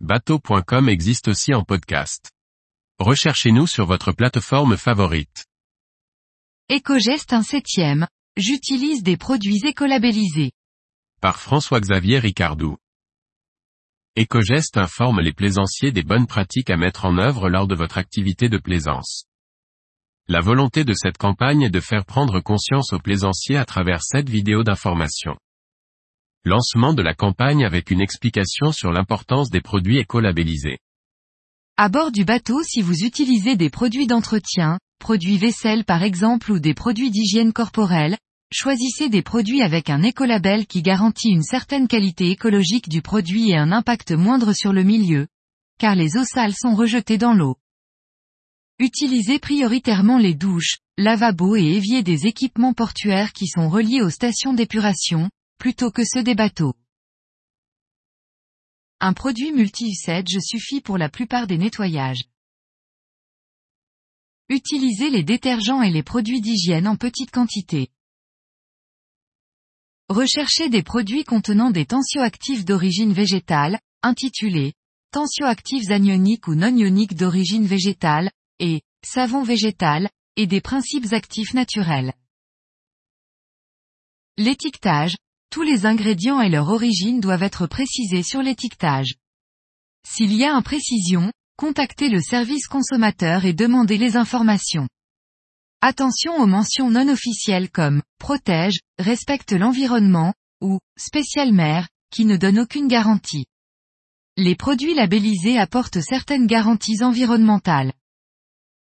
Bateau.com existe aussi en podcast. Recherchez-nous sur votre plateforme favorite. Écogeste un septième. J'utilise des produits écolabellisés. Par François-Xavier Ricardou. Écogeste informe les plaisanciers des bonnes pratiques à mettre en œuvre lors de votre activité de plaisance. La volonté de cette campagne est de faire prendre conscience aux plaisanciers à travers cette vidéo d'information. Lancement de la campagne avec une explication sur l'importance des produits écolabellisés. À bord du bateau si vous utilisez des produits d'entretien, produits vaisselle par exemple ou des produits d'hygiène corporelle, choisissez des produits avec un écolabel qui garantit une certaine qualité écologique du produit et un impact moindre sur le milieu, car les eaux sales sont rejetées dans l'eau. Utilisez prioritairement les douches, lavabos et éviers des équipements portuaires qui sont reliés aux stations d'épuration, plutôt que ceux des bateaux. Un produit multi-usage suffit pour la plupart des nettoyages. Utilisez les détergents et les produits d'hygiène en petite quantité. Recherchez des produits contenant des tensioactifs d'origine végétale, intitulés tensioactifs anioniques ou non ioniques d'origine végétale, et savon végétal, et des principes actifs naturels. L'étiquetage, tous les ingrédients et leur origine doivent être précisés sur l'étiquetage. S'il y a imprécision, contactez le service consommateur et demandez les informations. Attention aux mentions non officielles comme protège, respecte l'environnement ou spécial mère, qui ne donnent aucune garantie. Les produits labellisés apportent certaines garanties environnementales.